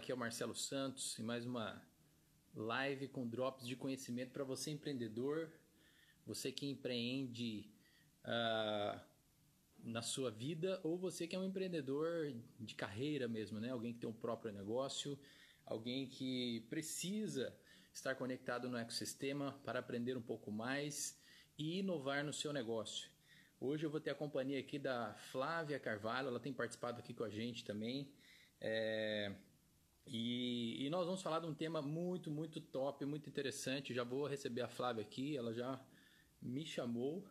aqui é o Marcelo Santos e mais uma live com drops de conhecimento para você empreendedor, você que empreende uh, na sua vida ou você que é um empreendedor de carreira mesmo, né? Alguém que tem um próprio negócio, alguém que precisa estar conectado no ecossistema para aprender um pouco mais e inovar no seu negócio. Hoje eu vou ter a companhia aqui da Flávia Carvalho, ela tem participado aqui com a gente também. É, e, e, nós vamos falar de um tema muito, muito top, muito interessante. Já vou receber a Flávia aqui, ela já me chamou.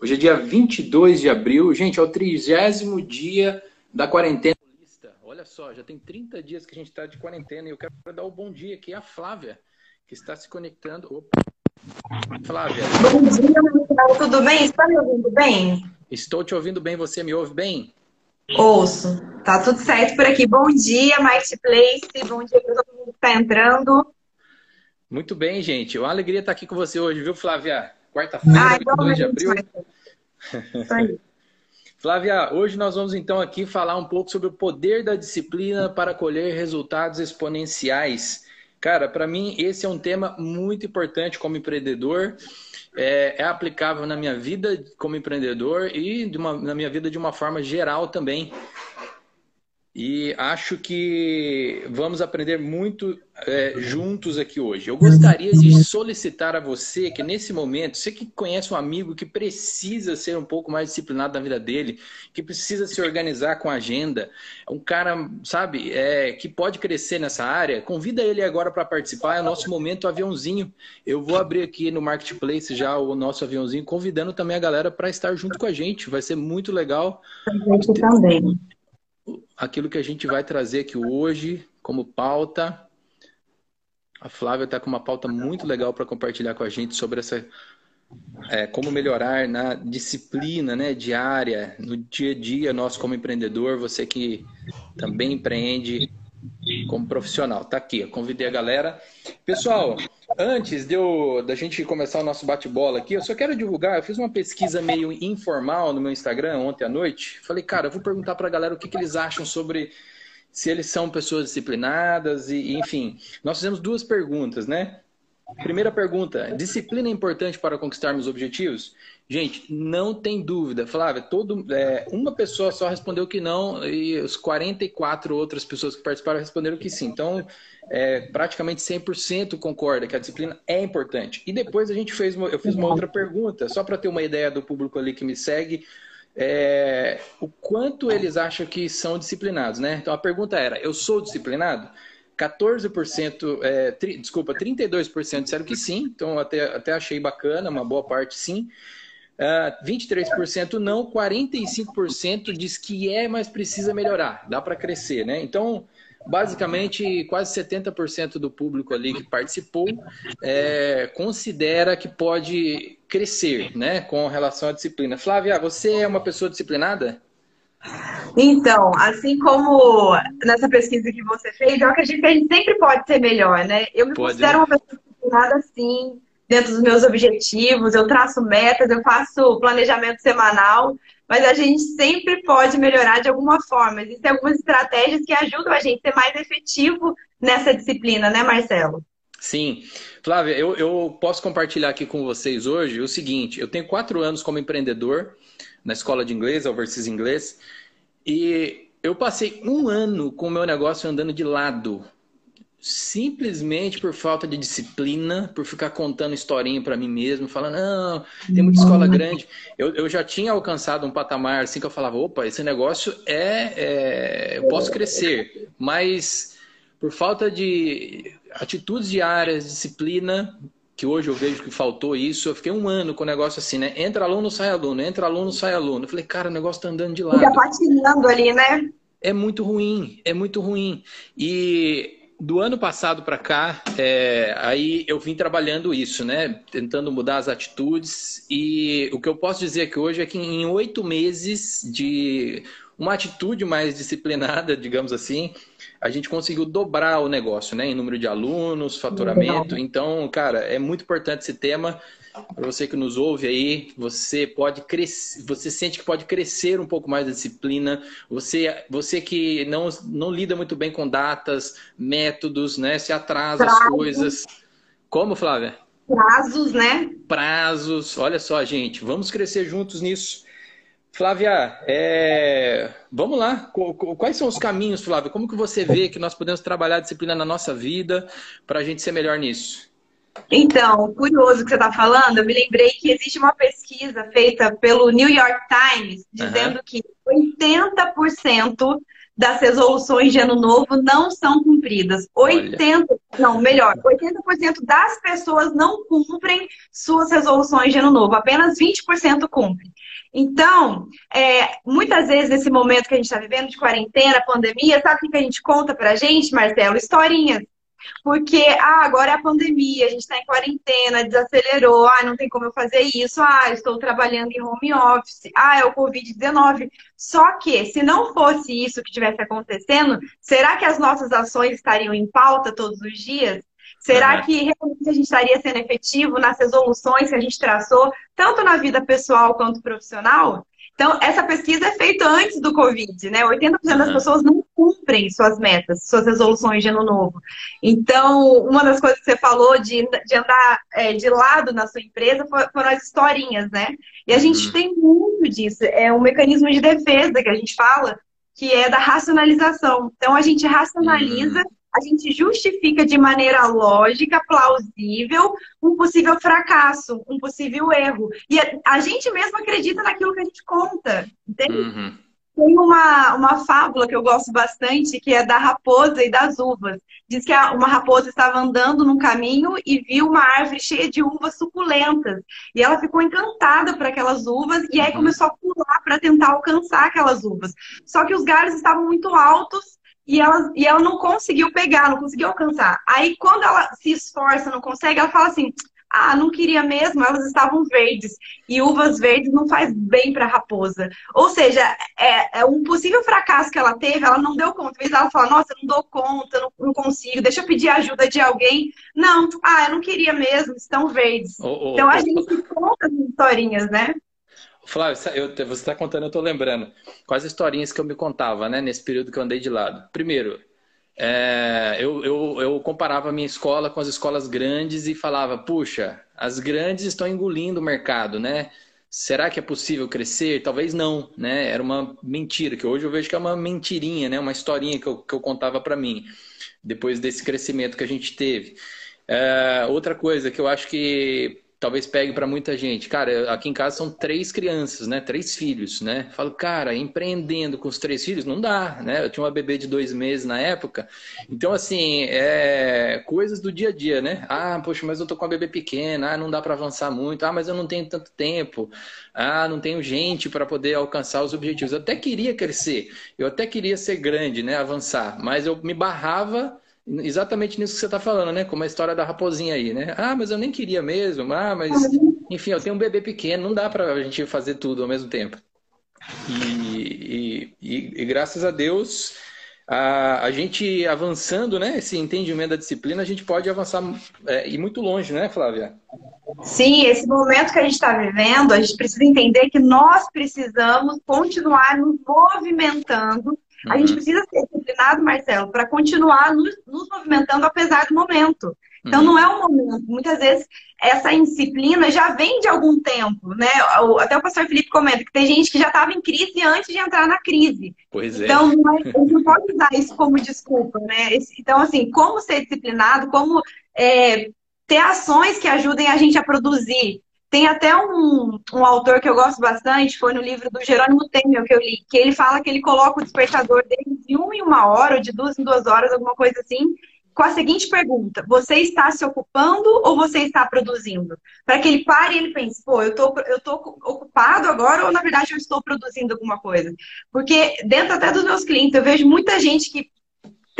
Hoje é dia 22 de abril, gente, é o trigésimo dia da quarentena. Olha só, já tem 30 dias que a gente está de quarentena e eu quero dar o um bom dia aqui à Flávia, que está se conectando. Opa. Flávia. Bom dia, Marcelo, tudo bem? Está me ouvindo bem? Estou te ouvindo bem, você me ouve bem? Ouço. Tá tudo certo por aqui. Bom dia, Marketplace. Bom dia para todo mundo que está entrando. Muito bem, gente. Uma alegria estar aqui com você hoje, viu, Flávia? Quarta-feira, 22 de abril. Flávia, hoje nós vamos então aqui falar um pouco sobre o poder da disciplina para colher resultados exponenciais. Cara, para mim esse é um tema muito importante como empreendedor é, é, aplicável na minha vida como empreendedor e uma, na minha vida de uma forma geral também. E acho que vamos aprender muito é, juntos aqui hoje. Eu gostaria de solicitar a você que nesse momento, você que conhece um amigo que precisa ser um pouco mais disciplinado na vida dele, que precisa se organizar com a agenda, um cara, sabe, é, que pode crescer nessa área, convida ele agora para participar. É o nosso momento aviãozinho. Eu vou abrir aqui no Marketplace já o nosso aviãozinho, convidando também a galera para estar junto com a gente. Vai ser muito legal. Gente também aquilo que a gente vai trazer aqui hoje como pauta. A Flávia está com uma pauta muito legal para compartilhar com a gente sobre essa é, como melhorar na disciplina né, diária, no dia a dia nosso como empreendedor, você que também empreende como profissional. Tá aqui, convidei a galera. Pessoal, antes de eu, da gente começar o nosso bate-bola aqui, eu só quero divulgar, eu fiz uma pesquisa meio informal no meu Instagram ontem à noite. Falei, cara, eu vou perguntar para a galera o que, que eles acham sobre se eles são pessoas disciplinadas e, enfim. Nós fizemos duas perguntas, né? Primeira pergunta: disciplina é importante para conquistarmos objetivos? Gente, não tem dúvida. Flávia, todo, é, uma pessoa só respondeu que não e os 44 outras pessoas que participaram responderam que sim. Então, é, praticamente 100% concorda que a disciplina é importante. E depois a gente fez, uma, eu fiz uma outra pergunta, só para ter uma ideia do público ali que me segue, é, o quanto eles acham que são disciplinados, né? Então a pergunta era: eu sou disciplinado? 14%, é, tri, desculpa, 32% disseram que sim, então até, até achei bacana, uma boa parte sim. Uh, ah, 23% não, 45% diz que é, mas precisa melhorar, dá para crescer, né? Então, basicamente, quase 70% do público ali que participou é, considera que pode crescer, né, com relação à disciplina. Flávia, você é uma pessoa disciplinada? Então, assim como nessa pesquisa que você fez, eu acredito que a gente sempre pode ser melhor, né? Eu me pode, considero né? uma pessoa disciplinada sim, dentro dos meus objetivos, eu traço metas, eu faço planejamento semanal, mas a gente sempre pode melhorar de alguma forma. Existem algumas estratégias que ajudam a gente a ser mais efetivo nessa disciplina, né, Marcelo? Sim. Flávia, eu, eu posso compartilhar aqui com vocês hoje o seguinte: eu tenho quatro anos como empreendedor na escola de inglês, Overseas Inglês. E eu passei um ano com o meu negócio andando de lado. Simplesmente por falta de disciplina, por ficar contando historinha para mim mesmo, falando, não, tem muita escola grande. Eu, eu já tinha alcançado um patamar assim que eu falava, opa, esse negócio é, é eu posso crescer. Mas por falta de atitudes diárias, disciplina, que hoje eu vejo que faltou isso. Eu fiquei um ano com o negócio assim, né? Entra aluno, sai aluno, entra aluno, sai aluno. Eu falei, cara, o negócio tá andando de lado. Fica patinando ali, né? É muito ruim, é muito ruim. E do ano passado para cá, é, aí eu vim trabalhando isso, né? Tentando mudar as atitudes. E o que eu posso dizer aqui hoje é que em oito meses de uma atitude mais disciplinada, digamos assim, a gente conseguiu dobrar o negócio, né? Em número de alunos, faturamento. Então, cara, é muito importante esse tema. para você que nos ouve aí, você pode crescer, você sente que pode crescer um pouco mais a disciplina, você, você que não, não lida muito bem com datas, métodos, né? Se atrasa as coisas. Como, Flávia? Prazos, né? Prazos. Olha só, gente, vamos crescer juntos nisso. Flávia, é... vamos lá. Quais são os caminhos, Flávia? Como que você vê que nós podemos trabalhar a disciplina na nossa vida para a gente ser melhor nisso? Então, curioso que você está falando, eu me lembrei que existe uma pesquisa feita pelo New York Times dizendo uhum. que 80% das resoluções de ano novo não são cumpridas. 80, Olha. não, melhor, 80% das pessoas não cumprem suas resoluções de ano novo, apenas 20% cumprem. Então, é, muitas vezes nesse momento que a gente está vivendo de quarentena, pandemia, sabe o que a gente conta pra gente, Marcelo? Historinhas. Porque, ah, agora é a pandemia, a gente está em quarentena, desacelerou, ah, não tem como eu fazer isso, ah, estou trabalhando em home office, ah, é o Covid-19. Só que, se não fosse isso que estivesse acontecendo, será que as nossas ações estariam em pauta todos os dias? Será uhum. que realmente a gente estaria sendo efetivo nas resoluções que a gente traçou, tanto na vida pessoal quanto profissional? Então, essa pesquisa é feita antes do Covid, né? 80% das uhum. pessoas não cumprem suas metas, suas resoluções de ano novo. Então, uma das coisas que você falou de, de andar é, de lado na sua empresa foram as historinhas, né? E a gente uhum. tem muito disso. É um mecanismo de defesa que a gente fala, que é da racionalização. Então, a gente racionaliza uhum a gente justifica de maneira lógica, plausível, um possível fracasso, um possível erro. E a, gente mesmo acredita naquilo que a gente conta, entende? Uhum. Tem uma, uma fábula que eu gosto bastante, que é da raposa e das uvas. Diz que uma raposa estava andando num caminho e viu uma árvore cheia de uvas suculentas. E ela ficou encantada por aquelas uvas e aí uhum. começou a pular para tentar alcançar aquelas uvas. Só que os galhos estavam muito altos e ela, e ela não conseguiu pegar, não conseguiu alcançar. Aí, quando ela se esforça, não consegue, ela fala assim: ah, não queria mesmo, elas estavam verdes. E uvas verdes não faz bem para a raposa. Ou seja, é, é, um possível fracasso que ela teve, ela não deu conta. Às vezes ela fala, nossa, não dou conta, não, não, consigo, deixa eu pedir ajuda de alguém. Não, ah, eu não queria mesmo, estão verdes. Oh, oh, então a oh, gente conta as historinhas, né? Flávio, eu, você está contando, eu estou lembrando. Quais historinhas que eu me contava, né? Nesse período que eu andei de lado. Primeiro, é, eu, eu, eu, comparava a minha escola com as escolas grandes e falava, puxa, as grandes estão engolindo o mercado, né? Será que é possível crescer? Talvez não, né? Era uma mentira, que hoje eu vejo que é uma mentirinha, né? Uma historinha que eu, que eu contava para mim, depois desse crescimento que a gente teve. É, outra coisa que eu acho que talvez pegue para muita gente. Cara, aqui em casa são três crianças, né? Três filhos, né? Falo, cara, empreendendo com os três filhos não dá, né? Eu tinha uma bebê de dois meses na época. Então, assim, é coisas do dia a dia, né? Ah, poxa, mas eu tô com uma bebê pequena, ah, não dá para avançar muito, ah, mas eu não tenho tanto tempo, ah, não tenho gente para poder alcançar os objetivos. Eu até queria crescer, eu até queria ser grande, né? Avançar, mas eu me barrava Exatamente nisso que você está falando, né? Como a história da raposinha aí, né? Ah, mas eu nem queria mesmo. Ah, mas enfim, eu tenho um bebê pequeno, não dá para a gente fazer tudo ao mesmo tempo. E, e, e graças a Deus, a, a, gente avançando, né? Esse entendimento da disciplina, a gente pode avançar é, e muito longe, né, Flávia? Sim, esse momento que a gente está vivendo, a gente precisa entender que nós precisamos continuar nos movimentando a gente uhum. precisa ser disciplinado, Marcelo, para continuar nos, nos, movimentando apesar do momento. Então, uhum. não é um momento. Muitas vezes, essa indisciplina já vem de algum tempo, né? Até o pastor Felipe comenta que tem gente que já estava em crise antes de entrar na crise. Pois é. Então, não, é, a gente não pode usar isso como desculpa, né? Então, assim, como ser disciplinado, como é, ter ações que ajudem a gente a produzir tem até um, um autor que eu gosto bastante, foi no livro do Jerônimo Temel que eu li, que ele fala que ele coloca o despertador dele de uma em uma hora, ou de duas em duas horas, alguma coisa assim, com a seguinte pergunta: você está se ocupando ou você está produzindo? Para que ele pare e ele pense, pô, eu tô, eu tô ocupado agora ou na verdade eu estou produzindo alguma coisa? Porque dentro até dos meus clientes, eu vejo muita gente que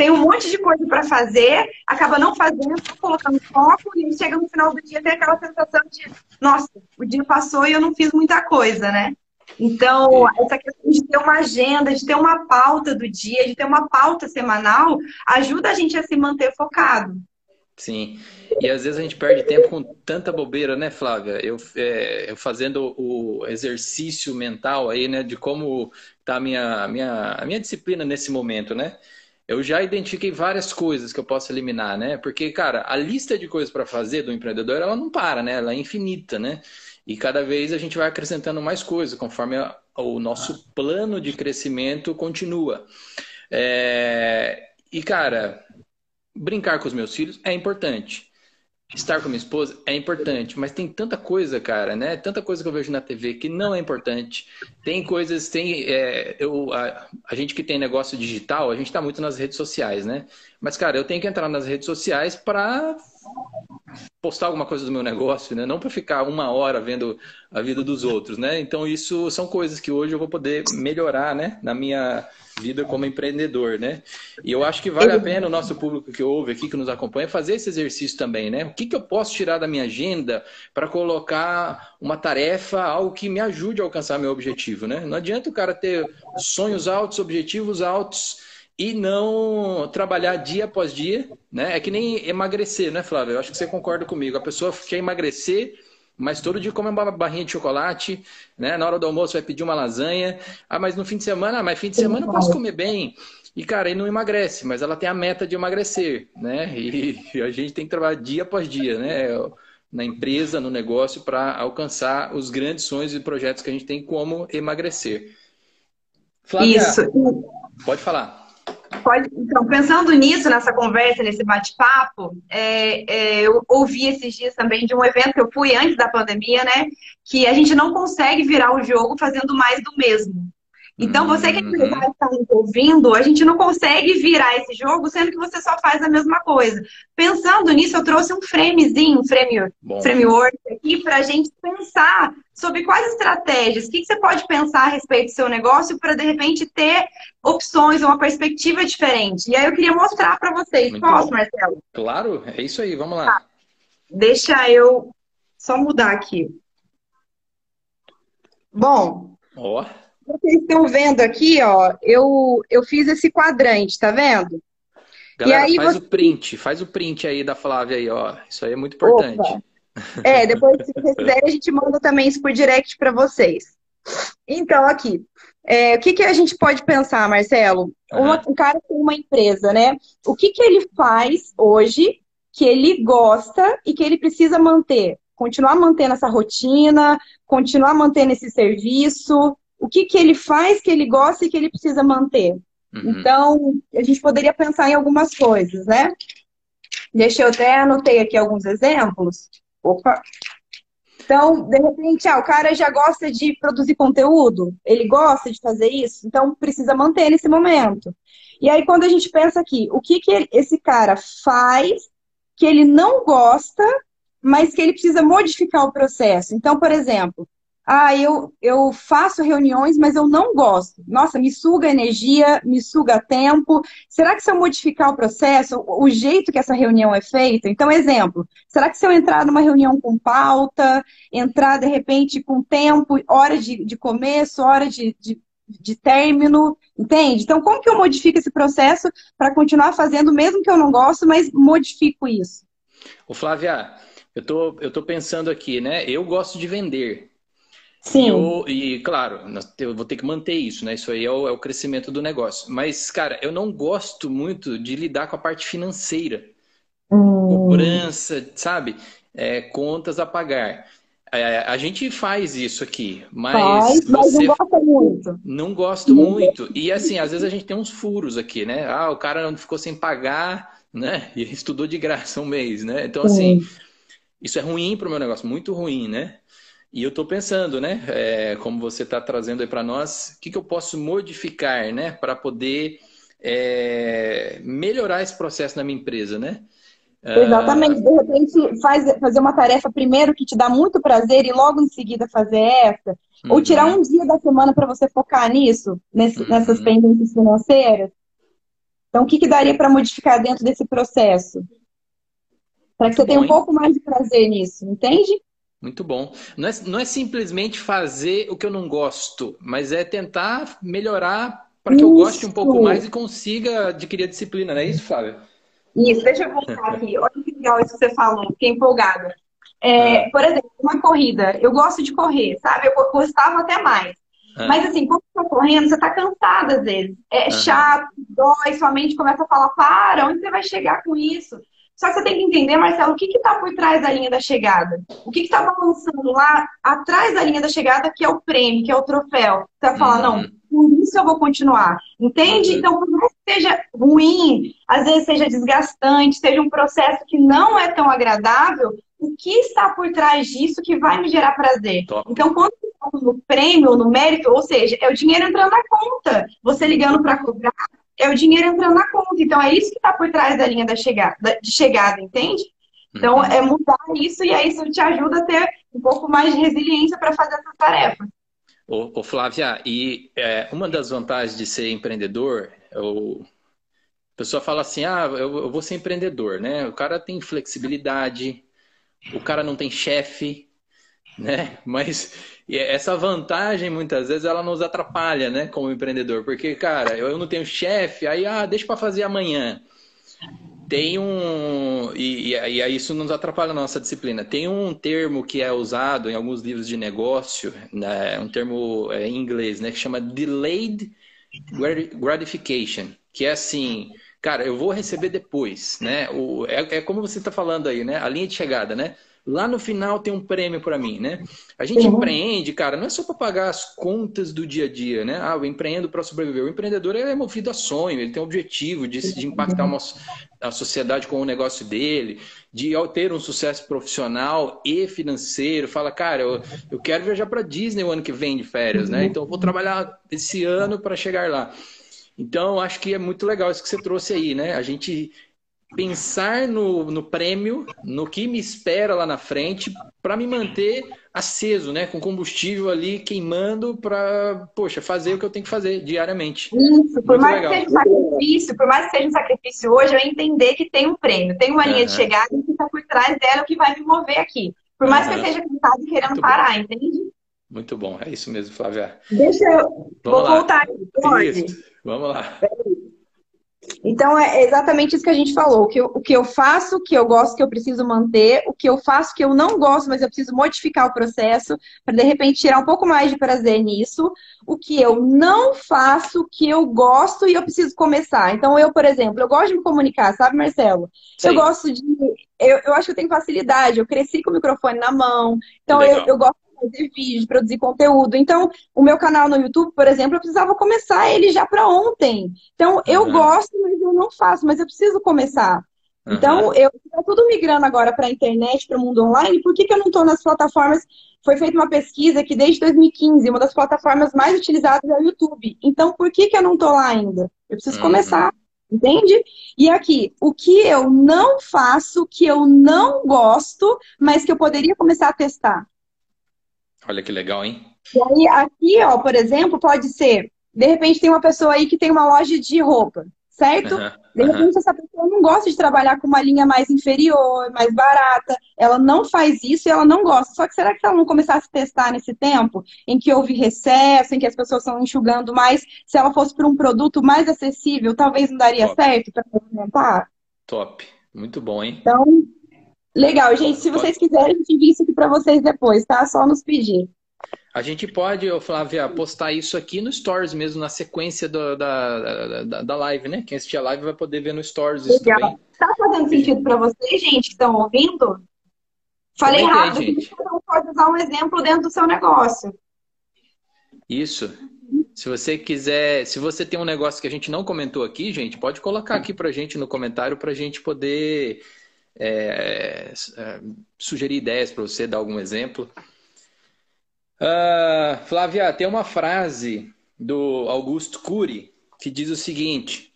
tem um monte de coisa para fazer, acaba não fazendo, colocando foco e chega no final do dia tem aquela sensação de, nossa, o dia passou e eu não fiz muita coisa, né? Então, essa questão de ter uma agenda, de ter uma pauta do dia, de ter uma pauta semanal, ajuda a gente a se manter focado. Sim. E às vezes a gente perde tempo com tanta bobeira, né, Flávia? Eu, é, eu fazendo o exercício mental aí, né, de como tá a minha, minha, a minha disciplina nesse momento, né? Eu já identifiquei várias coisas que eu posso eliminar, né? Porque, cara, a lista de coisas para fazer do empreendedor, ela não para, né? Ela é infinita, né? E cada vez a gente vai acrescentando mais coisas, conforme o nosso plano de crescimento continua. É... E, cara, brincar com os meus filhos é importante. Estar com minha esposa é importante, mas tem tanta coisa, cara, né? Tanta coisa que eu vejo na TV que não é importante. Tem coisas, tem. É, eu, a, a, gente que tem negócio digital, a gente está muito nas redes sociais, né? Mas, cara, eu tenho que entrar nas redes sociais para postar alguma coisa do meu negócio, né? Não para ficar uma hora vendo a vida dos outros, né? Então isso são coisas que hoje eu vou poder melhorar, né? Na minha vida como empreendedor, né? E eu acho que vale a pena o nosso público que ouve aqui, que nos acompanha, fazer esse exercício também, né? O que, que eu posso tirar da minha agenda para colocar uma tarefa, algo que me ajude a alcançar meu objetivo, né? Não adianta o cara ter sonhos altos, objetivos altos e não trabalhar dia após dia, né? É que nem emagrecer, né, Flávio? Eu acho que você concorda comigo. A pessoa quer emagrecer, mas todo dia come uma barrinha de chocolate, né? Na hora do almoço vai pedir uma lasanha. Ah, mas no fim de semana, ah, mas fim de semana eu posso comer bem. E, cara, aí não emagrece, mas ela tem a meta de emagrecer, né? E a gente tem que trabalhar dia após dia, né? Na empresa, no negócio, para alcançar os grandes sonhos e projetos que a gente tem como emagrecer. Flávia, Isso. Pode falar. Pode, então, pensando nisso, nessa conversa, nesse bate-papo, é, é, eu ouvi esses dias também de um evento que eu fui antes da pandemia, né? Que a gente não consegue virar o jogo fazendo mais do mesmo. Então, você que é uhum. está nos ouvindo, a gente não consegue virar esse jogo, sendo que você só faz a mesma coisa. Pensando nisso, eu trouxe um framezinho, um framework, framework aqui para a gente pensar sobre quais estratégias, o que, que você pode pensar a respeito do seu negócio para, de repente, ter opções, uma perspectiva diferente. E aí eu queria mostrar para vocês. Muito Posso, bom. Marcelo? Claro, é isso aí, vamos lá. Tá. Deixa eu só mudar aqui. Bom. Ó. Oh. Vocês estão vendo aqui, ó, eu, eu fiz esse quadrante, tá vendo? Galera, aí faz você... o print, faz o print aí da Flávia aí, ó. Isso aí é muito importante. Opa. É, depois, se vocês quiserem, a gente manda também isso por direct para vocês. Então, aqui, é, o que, que a gente pode pensar, Marcelo? Uhum. Uma, um cara tem uma empresa, né? O que, que ele faz hoje que ele gosta e que ele precisa manter? Continuar mantendo essa rotina, continuar mantendo esse serviço, o que, que ele faz que ele gosta e que ele precisa manter. Uhum. Então, a gente poderia pensar em algumas coisas, né? Deixa eu até anotei aqui alguns exemplos. Opa! Então, de repente, ah, o cara já gosta de produzir conteúdo, ele gosta de fazer isso, então precisa manter nesse momento. E aí, quando a gente pensa aqui, o que, que esse cara faz que ele não gosta, mas que ele precisa modificar o processo? Então, por exemplo, ah, eu, eu faço reuniões, mas eu não gosto. Nossa, me suga energia, me suga tempo. Será que se eu modificar o processo, o jeito que essa reunião é feita? Então, exemplo, será que se eu entrar numa reunião com pauta, entrar de repente com tempo, hora de, de começo, hora de, de, de término, entende? Então, como que eu modifico esse processo para continuar fazendo, mesmo que eu não gosto, mas modifico isso? Ô, Flávia, eu tô, eu tô pensando aqui, né? Eu gosto de vender. Sim. Eu, e, claro, eu vou ter que manter isso, né? Isso aí é o, é o, crescimento do negócio. Mas, cara, eu não gosto muito de lidar com a parte financeira. Hum. Cobrança, sabe? É, contas a pagar. É, a gente faz isso aqui, mas, faz, mas não gosta muito. Não gosto muito. E assim, às vezes a gente tem uns furos aqui, né? Ah, o cara não ficou sem pagar, né? E estudou de graça um mês, né? Então, assim, isso é ruim para o meu negócio, muito ruim, né? E eu estou pensando, né, é, como você está trazendo aí para nós, o que, que, eu posso modificar, né, para poder é, melhorar esse processo na minha empresa, né? Exatamente. De repente, faz, fazer uma tarefa primeiro que te dá muito prazer e logo em seguida fazer essa. Uhum. Ou tirar um dia da semana para você focar nisso, nesse, uhum. nessas pendências financeiras. Então, o que, que daria para modificar dentro desse processo? Para que você tenha um pouco mais de prazer nisso, entende? Muito bom. Não é, não é simplesmente fazer o que eu não gosto, mas é tentar melhorar para que isso. eu goste um pouco mais e consiga adquirir a disciplina, não é isso, Flávia? Isso, deixa eu voltar aqui. Olha que legal isso que você falou, fiquei empolgada. É, por exemplo, uma corrida. Eu gosto de correr, sabe? Eu gostava até mais. É. Mas assim, quando você tá correndo, você tá cansada às vezes. É chato, dói, sua mente começa a falar, para, onde você vai chegar com isso? Só que você tem que entender, Marcelo, o que está por trás da linha da chegada? O que está balançando lá atrás da linha da chegada, que é o prêmio, que é o troféu? Você vai falar, uhum. não, por isso eu vou continuar. Entende? Uhum. Então, por mais que seja ruim, às vezes seja desgastante, seja um processo que não é tão agradável, o que está por trás disso que vai me gerar prazer? Top. Então, quando no prêmio, no mérito, ou seja, é o dinheiro entrando na conta. Você ligando para cobrar, é o dinheiro entrando na conta. Então, é isso que está por trás da linha da chegada, de chegada, entende? Então, uhum. é mudar isso e aí isso te ajuda a ter um pouco mais de resiliência para fazer essa tarefa. Ô, ô Flávia, e é, uma das vantagens de ser empreendedor, o... a pessoa fala assim, ah, eu, eu vou ser empreendedor, né? O cara tem flexibilidade, o cara não tem chefe, né? Mas essa vantagem, muitas vezes, ela nos atrapalha, né, como empreendedor. Porque, cara, eu não tenho chefe, aí, ah, deixa para fazer amanhã. Tem um. E, e, aí isso nos atrapalha a nossa disciplina. Tem um termo que é usado em alguns livros de negócio, né, um termo é, em inglês, né, que chama delayed gratification, que é assim. Cara, eu vou receber depois, né? O, é, é como você está falando aí, né? A linha de chegada, né? lá no final tem um prêmio para mim, né? A gente uhum. empreende, cara, não é só para pagar as contas do dia a dia, né? Ah, eu empreendo para sobreviver. O empreendedor é movido a sonho, ele tem o objetivo de, de impactar uma, a sociedade com o negócio dele, de ter um sucesso profissional e financeiro. Fala, cara, eu, eu quero viajar para Disney o ano que vem de férias, né? Então eu vou trabalhar esse ano para chegar lá. Então, acho que é muito legal isso que você trouxe aí, né? A gente pensar no, no prêmio, no que me espera lá na frente, para me manter aceso, né? Com combustível ali queimando para, poxa, fazer o que eu tenho que fazer diariamente. Isso, por Muito mais legal. que seja um sacrifício, por mais que seja um sacrifício hoje, eu entender que tem um prêmio, tem uma linha uhum. de chegada e que está por trás dela o que vai me mover aqui. Por mais uhum. que eu esteja cansado querendo Muito parar, bom. entende? Muito bom, é isso mesmo, Flávia. Deixa eu. Vamos Vou lá. voltar aqui. Vamos lá. Então, é exatamente isso que a gente falou. O que, eu, o que eu faço, que eu gosto, que eu preciso manter. O que eu faço, que eu não gosto, mas eu preciso modificar o processo para, de repente, tirar um pouco mais de prazer nisso. O que eu não faço, que eu gosto e eu preciso começar. Então, eu, por exemplo, eu gosto de me comunicar, sabe, Marcelo? Sim. Eu gosto de... Eu, eu acho que eu tenho facilidade. Eu cresci com o microfone na mão. Então, eu, eu gosto fazer vídeo, produzir conteúdo. Então, o meu canal no YouTube, por exemplo, eu precisava começar ele já para ontem. Então, eu uhum. gosto, mas eu não faço, mas eu preciso começar. Uhum. Então, eu estou tudo migrando agora para a internet, para o mundo online. Por que, que eu não estou nas plataformas? Foi feita uma pesquisa que desde 2015, uma das plataformas mais utilizadas é o YouTube. Então, por que, que eu não estou lá ainda? Eu preciso uhum. começar. Entende? E aqui, o que eu não faço, que eu não gosto, mas que eu poderia começar a testar. Olha que legal, hein? E aí, aqui, ó, por exemplo, pode ser, de repente tem uma pessoa aí que tem uma loja de roupa, certo? Uhum, de repente uhum. essa pessoa não gosta de trabalhar com uma linha mais inferior, mais barata. Ela não faz isso e ela não gosta. Só que será que se ela não começasse a testar nesse tempo, em que houve recesso, em que as pessoas estão enxugando mais, se ela fosse para um produto mais acessível, talvez não daria Top. certo para movimentar? Top. Muito bom, hein? Então, Legal, gente. Se vocês quiserem, a gente envia isso aqui para vocês depois, tá? Só nos pedir. A gente pode, Flávia, postar isso aqui no Stories mesmo, na sequência do, da, da, da, live, né? Quem assistir a live vai poder ver no Stories isso Legal. também. Tá fazendo sentido para vocês, gente, que estão ouvindo? Falei Comentei, rápido, gente. cada um pode usar um exemplo dentro do seu negócio. Isso. Se você quiser, se você tem um negócio que a gente não comentou aqui, gente, pode colocar aqui pra gente no comentário pra gente poder é, é, sugerir ideias para você, dar algum exemplo. Uh, Flávia, tem uma frase do Augusto Cury que diz o seguinte: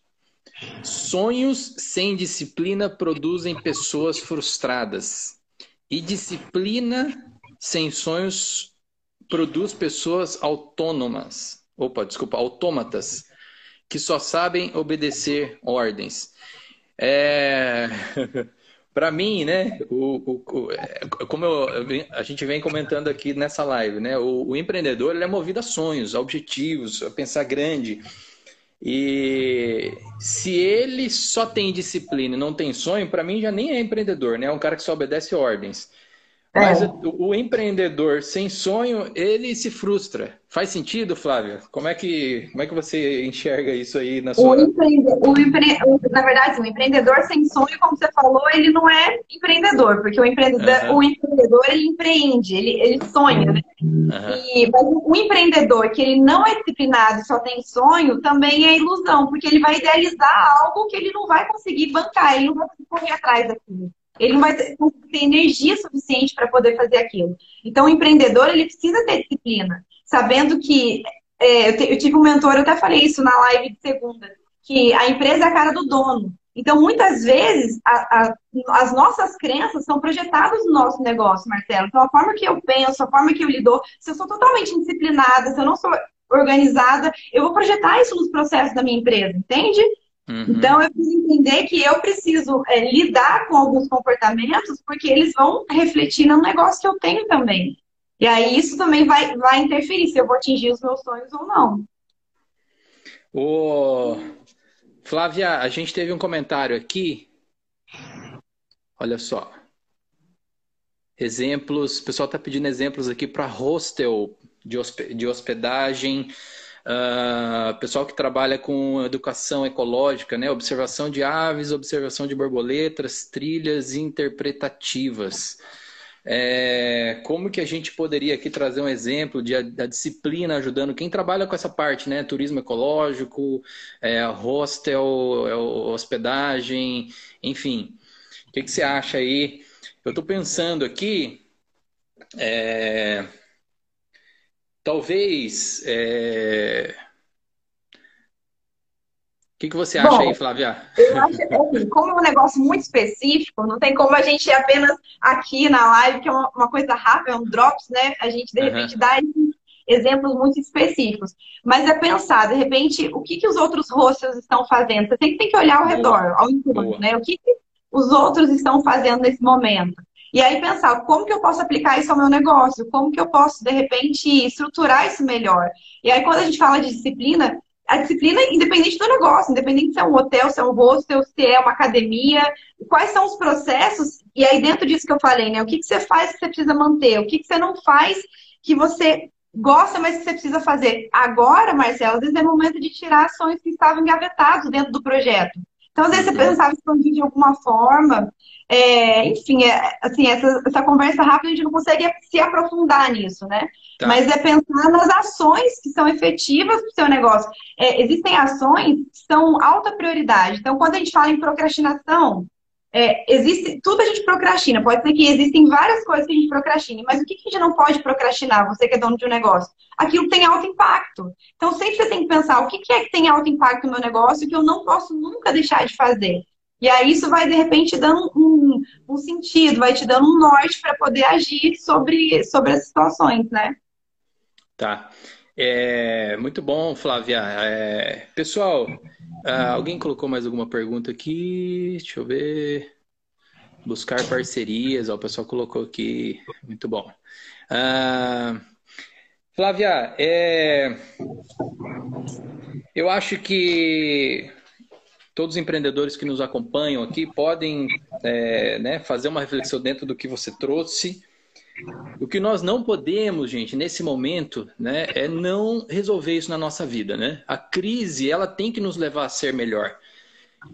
Sonhos sem disciplina produzem pessoas frustradas, e disciplina sem sonhos produz pessoas autônomas. Opa, desculpa, autômatas, que só sabem obedecer ordens. É... Para mim, né, o, o, é, como eu, a gente vem comentando aqui nessa live, né, o, o, empreendedor ele é movido a sonhos, a objetivos, a pensar grande. E se ele só tem disciplina e não tem sonho, para mim já nem é empreendedor, né? É um cara que só obedece ordens. Mas é. o, o, empreendedor sem sonho, ele se frustra. Faz sentido, Flávia? Como é que, como é que você enxerga isso aí na sua... O empre... o empre... Na verdade, o empreendedor sem sonho, como você falou, ele não é empreendedor, porque o empreendedor, uhum. o empreendedor ele empreende, ele, ele sonha, né? Uhum. E, mas o empreendedor que ele não é disciplinado e só tem sonho, também é ilusão, porque ele vai idealizar algo que ele não vai conseguir bancar, ele não vai correr atrás daquilo. Ele não vai ter, ter energia suficiente para poder fazer aquilo. Então, o empreendedor, ele precisa ter disciplina. Sabendo que... É, eu, te, eu tive um mentor, eu até falei isso na live de segunda, que a empresa é a cara do dono. Então, muitas vezes, a, a, as nossas crenças são projetadas no nosso negócio, Marcelo. Então, a forma que eu penso, a forma que eu lido, se eu sou totalmente indisciplinada, se eu não sou organizada, eu vou projetar isso nos processos da minha empresa, entende? Uhum. Então, eu preciso entender que eu preciso é, lidar com alguns comportamentos, porque eles vão refletir no negócio que eu tenho também. E aí, isso também vai, vai interferir se eu vou atingir os meus sonhos ou não. Ô, Flávia, a gente teve um comentário aqui. Olha só. Exemplos, o pessoal está pedindo exemplos aqui para hostel de hospedagem Uh, pessoal que trabalha com educação ecológica, né? observação de aves, observação de borboletas, trilhas interpretativas. É, como que a gente poderia aqui trazer um exemplo de, da disciplina ajudando quem trabalha com essa parte, né? Turismo ecológico, é, hostel, é, hospedagem, enfim. O que, que você acha aí? Eu estou pensando aqui. É, Talvez. É... O que, que você acha Bom, aí, Flávia? Eu acho que, assim, como é um negócio muito específico, não tem como a gente apenas aqui na live, que é uma, uma coisa rápida, é um drops, né? A gente, de repente, uhum. dá exemplos muito específicos. Mas é pensar, de repente, o que, que os outros rostos estão fazendo. Você sempre tem que olhar ao redor, ao entorno, né? O que, que os outros estão fazendo nesse momento. E aí pensar como que eu posso aplicar isso ao meu negócio, como que eu posso, de repente, estruturar isso melhor. E aí, quando a gente fala de disciplina, a disciplina independente do negócio, independente se é um hotel, se é um hostel, se é uma academia, quais são os processos, e aí dentro disso que eu falei, né? O que, que você faz que você precisa manter, o que, que você não faz que você gosta, mas que você precisa fazer. Agora, Marcelo, às vezes é momento de tirar ações que estavam engavetados dentro do projeto. Então, às vezes você uhum. pensava expandir de alguma forma, é, enfim, é, assim, essa, essa conversa rápida a gente não consegue se aprofundar nisso, né? Tá. Mas é pensar nas ações que são efetivas para o seu negócio. É, existem ações que são alta prioridade. Então, quando a gente fala em procrastinação, é, existe, tudo a gente procrastina. Pode ser que existem várias coisas que a gente procrastine, mas o que, a gente não pode procrastinar, você que é dono de um negócio? Aquilo tem alto impacto. Então, sempre você tem que pensar o que, que é que tem alto impacto no meu negócio que eu não posso nunca deixar de fazer. E aí isso vai, de repente, dando um, um sentido, vai te dando um norte para poder agir sobre, sobre as situações, né? Tá. É, muito bom, Flávia. É, pessoal, uh, alguém colocou mais alguma pergunta aqui? Deixa eu ver. Buscar parcerias, ó, o pessoal colocou aqui. Muito bom. Uh, Flávia, é, eu acho que todos os empreendedores que nos acompanham aqui podem é, né, fazer uma reflexão dentro do que você trouxe. O que nós não podemos, gente, nesse momento, né, é não resolver isso na nossa vida, né? A crise, ela tem que nos levar a ser melhor.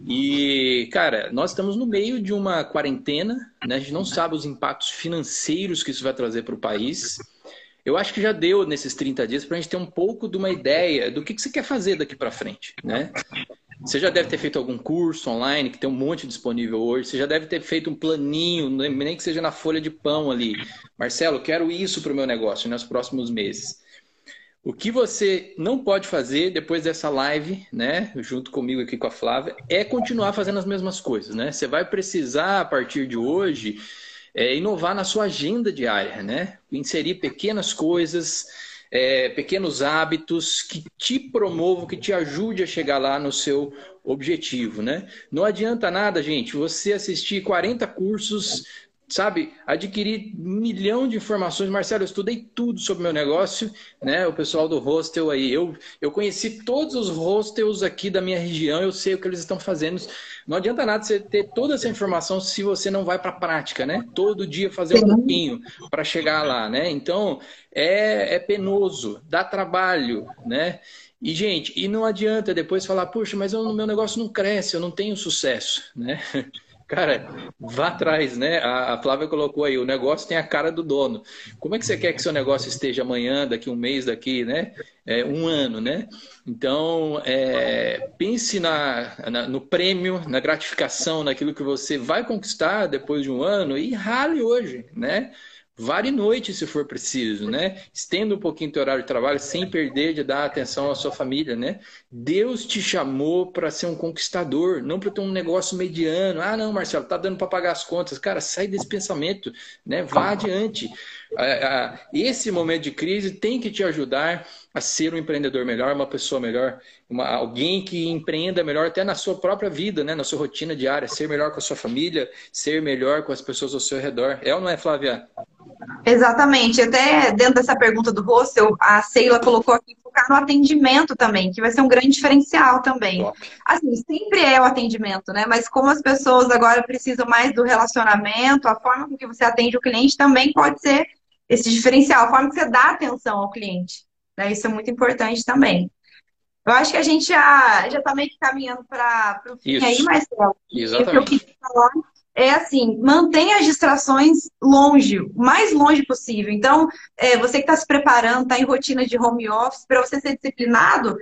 E, cara, nós estamos no meio de uma quarentena, né? A gente não sabe os impactos financeiros que isso vai trazer para o país. Eu acho que já deu nesses 30 dias para a gente ter um pouco de uma ideia do que, que você quer fazer daqui para frente, né? Você já deve ter feito algum curso online, que tem um monte disponível hoje. Você já deve ter feito um planinho, nem que seja na folha de pão ali. Marcelo, quero isso para o meu negócio nos próximos meses. O que você não pode fazer depois dessa live, né, junto comigo aqui com a Flávia, é continuar fazendo as mesmas coisas, né? Você vai precisar, a partir de hoje, é, inovar na sua agenda diária, né? Inserir pequenas coisas, é, pequenos hábitos que te promovam, que te ajude a chegar lá no seu objetivo, né? Não adianta nada, gente, você assistir 40 cursos sabe, adquirir um milhão de informações. Marcelo, eu estudei tudo sobre meu negócio, né? O pessoal do hostel aí, eu, eu conheci todos os hostels aqui da minha região, eu sei o que eles estão fazendo. Não adianta nada você ter toda essa informação se você não vai para a prática, né? Todo dia fazer um pouquinho para chegar lá, né? Então, é, é penoso, dá trabalho, né? E, gente, e não adianta depois falar, puxa, mas o meu negócio não cresce, eu não tenho sucesso, né? Cara, vá atrás, né? A, Flávia colocou aí, o negócio tem a cara do dono. Como é que você quer que seu negócio esteja amanhã, daqui um mês, daqui, né? É, um ano, né? Então, é, pense na, na, no prêmio, na gratificação, naquilo que você vai conquistar depois de um ano e rale hoje, né? Vare noite se for preciso, né? Estenda um pouquinho o teu horário de trabalho sem perder de dar atenção à sua família, né? Deus te chamou para ser um conquistador, não para ter um negócio mediano. Ah, não, Marcelo, tá dando para pagar as contas. Cara, sai desse pensamento, né? Vá adiante. Esse momento de crise tem que te ajudar a ser um empreendedor melhor, uma pessoa melhor, uma, alguém que empreenda melhor até na sua própria vida, né? na sua rotina diária, ser melhor com a sua família, ser melhor com as pessoas ao seu redor. É ou não é, Flávia? Exatamente. Até dentro dessa pergunta do hostel, a Sheila colocou aqui focar no atendimento também, que vai ser um grande diferencial também. Top. Assim, sempre é o atendimento, né? Mas como as pessoas agora precisam mais do relacionamento, a forma com que você atende o cliente também pode ser esse diferencial, a forma que você dá atenção ao cliente. Né? Isso é muito importante também. Eu acho que a gente já está meio que caminhando para o fim Isso. aí, Marcelo. Exatamente. O que eu queria falar é assim, mantenha as distrações longe, o mais longe possível. Então, é, você que está se preparando, está em rotina de home office, para você ser disciplinado,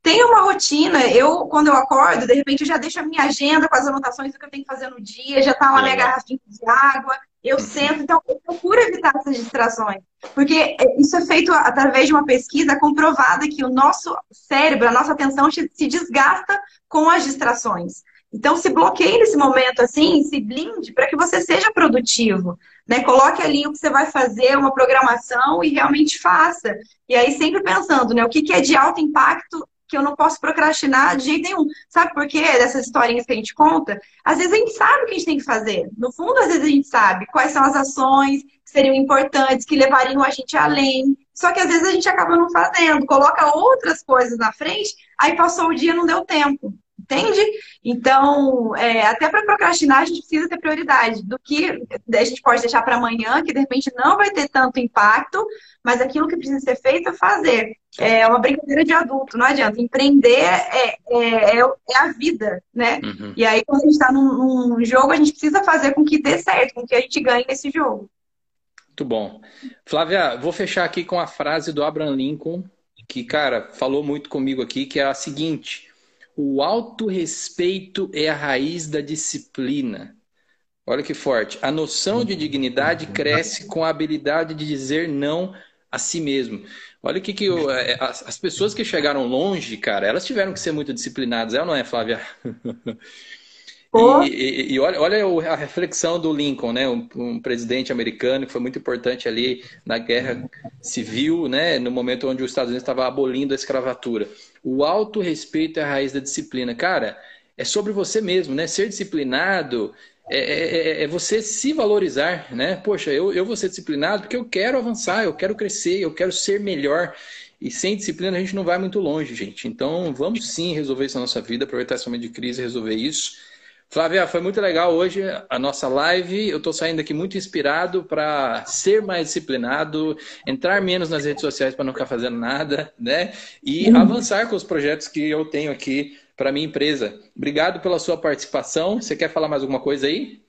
tenha uma rotina. Eu, quando eu acordo, de repente eu já deixo a minha agenda com as anotações do que eu tenho que fazer no dia, já está lá minha garrafinha de água, eu sento, então eu procuro evitar essas distrações. Porque é, isso é feito através de uma pesquisa comprovada que o nosso cérebro, a nossa atenção se desgasta com as distrações. Então, se bloqueie nesse momento assim, se blinde para que você seja produtivo. Né? Coloque ali o que você vai fazer, uma programação e realmente faça. E aí, sempre pensando, né? O que, que é de alto impacto que eu não posso procrastinar de jeito nenhum. Sabe por quê? Dessas historinhas que a gente conta? Às vezes a gente sabe o que a gente tem que fazer. No fundo, às vezes a gente sabe quais são as ações que seriam importantes, que levariam a gente além. Só que às vezes a gente acaba não fazendo, coloca outras coisas na frente, aí passou o dia não deu tempo. Entende? Então, é, até para procrastinar, a gente precisa ter prioridade do que a gente pode deixar para amanhã, que de repente não vai ter tanto impacto, mas aquilo que precisa ser feito é fazer. É uma brincadeira de adulto, não adianta. Empreender é, é, é, é a vida, né? Uhum. E aí, quando a gente está num, num jogo, a gente precisa fazer com que dê certo, com que a gente ganhe nesse jogo. Muito bom. Flávia, vou fechar aqui com a frase do Abraham Lincoln, que, cara, falou muito comigo aqui, que é a seguinte o autorrespeito é a raiz da disciplina. Olha que forte. A noção de dignidade cresce com a habilidade de dizer não a si mesmo. Olha o que, que eu, é, as, as, pessoas que chegaram longe, cara, elas tiveram que ser muito disciplinadas, é ou não é, Flávia? E, e, e, olha, olha a reflexão do Lincoln, né? Um, um, presidente americano que foi muito importante ali na guerra civil, né? No momento onde os Estados Unidos estava abolindo a escravatura. O autorrespeito é a raiz da disciplina. Cara, é sobre você mesmo, né? Ser disciplinado é, é, é, é você se valorizar, né? Poxa, eu, eu vou ser disciplinado porque eu quero avançar, eu quero crescer, eu quero ser melhor. E sem disciplina a gente não vai muito longe, gente. Então vamos sim resolver isso na nossa vida, aproveitar esse momento de crise e resolver isso. Flávia, foi muito legal hoje a nossa live. Eu estou saindo aqui muito inspirado para ser mais disciplinado, entrar menos nas redes sociais para não ficar fazendo nada, né? E uhum. avançar com os projetos que eu tenho aqui para minha empresa. Obrigado pela sua participação. Você quer falar mais alguma coisa aí?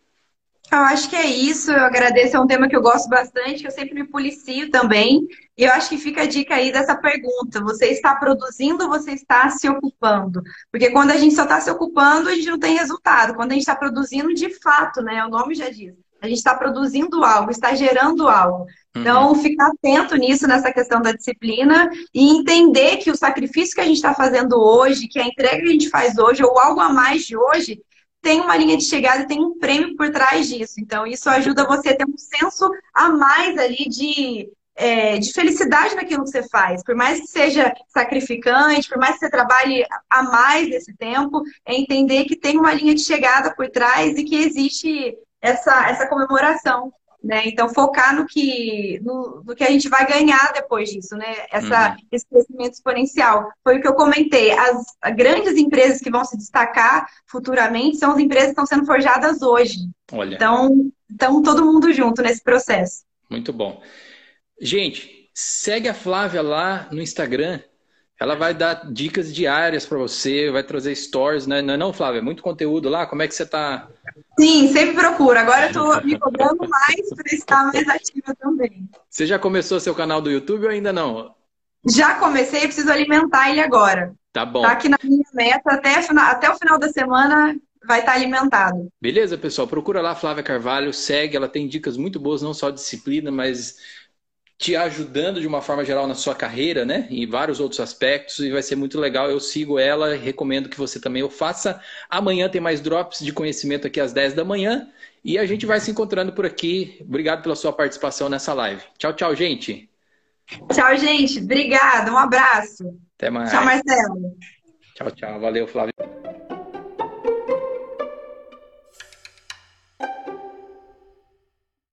Eu acho que é isso. Eu agradeço. É um tema que eu gosto bastante, que eu sempre me policio também. E eu acho que fica a dica aí dessa pergunta: você está produzindo ou você está se ocupando? Porque quando a gente só está se ocupando, a gente não tem resultado. Quando a gente está produzindo, de fato, né? O nome já diz. A gente está produzindo algo, está gerando algo. Então, uhum. ficar atento nisso, nessa questão da disciplina, e entender que o sacrifício que a gente está fazendo hoje, que a entrega que a gente faz hoje, ou algo a mais de hoje, tem uma linha de chegada e tem um prêmio por trás disso. Então, isso ajuda você a ter um senso a mais ali de, é, de felicidade naquilo que você faz. Por mais que seja sacrificante, por mais que você trabalhe a mais esse tempo, é entender que tem uma linha de chegada por trás e que existe essa, essa comemoração. Né? Então, focar no que, no, no, que a gente vai ganhar depois disso, né? Essa, uhum. Esse crescimento exponencial. Foi o que eu comentei. As, grandes empresas que vão se destacar futuramente são as empresas que estão sendo forjadas hoje. Olha. Então, então, todo mundo junto nesse processo. Muito bom. Gente, segue a Flávia lá no Instagram. Ela vai dar dicas diárias para você, vai trazer stories, né? Não é não, Flávia? Muito conteúdo lá. Como é que você está? Sim, sempre procuro. Agora eu estou me cobrando mais para estar mais ativa também. Você já começou seu canal do YouTube ou ainda não? Já comecei, preciso alimentar ele agora. Tá bom. Tá aqui na minha meta, até, até o final da semana vai estar alimentado. Beleza, pessoal? Procura lá Flávia Carvalho, segue, ela tem dicas muito boas, não só disciplina, mas te ajudando de uma forma geral na sua carreira, né? Em vários outros aspectos, e vai ser muito legal. Eu sigo ela, recomendo que você também o faça. Amanhã tem mais drops de conhecimento aqui às 10 da manhã. E a gente vai se encontrando por aqui. Obrigado pela sua participação nessa live. Tchau, tchau, gente. Tchau, gente. Obrigada. Um abraço. Até mais. Tchau, Marcelo. Tchau, tchau. Valeu, Flávio.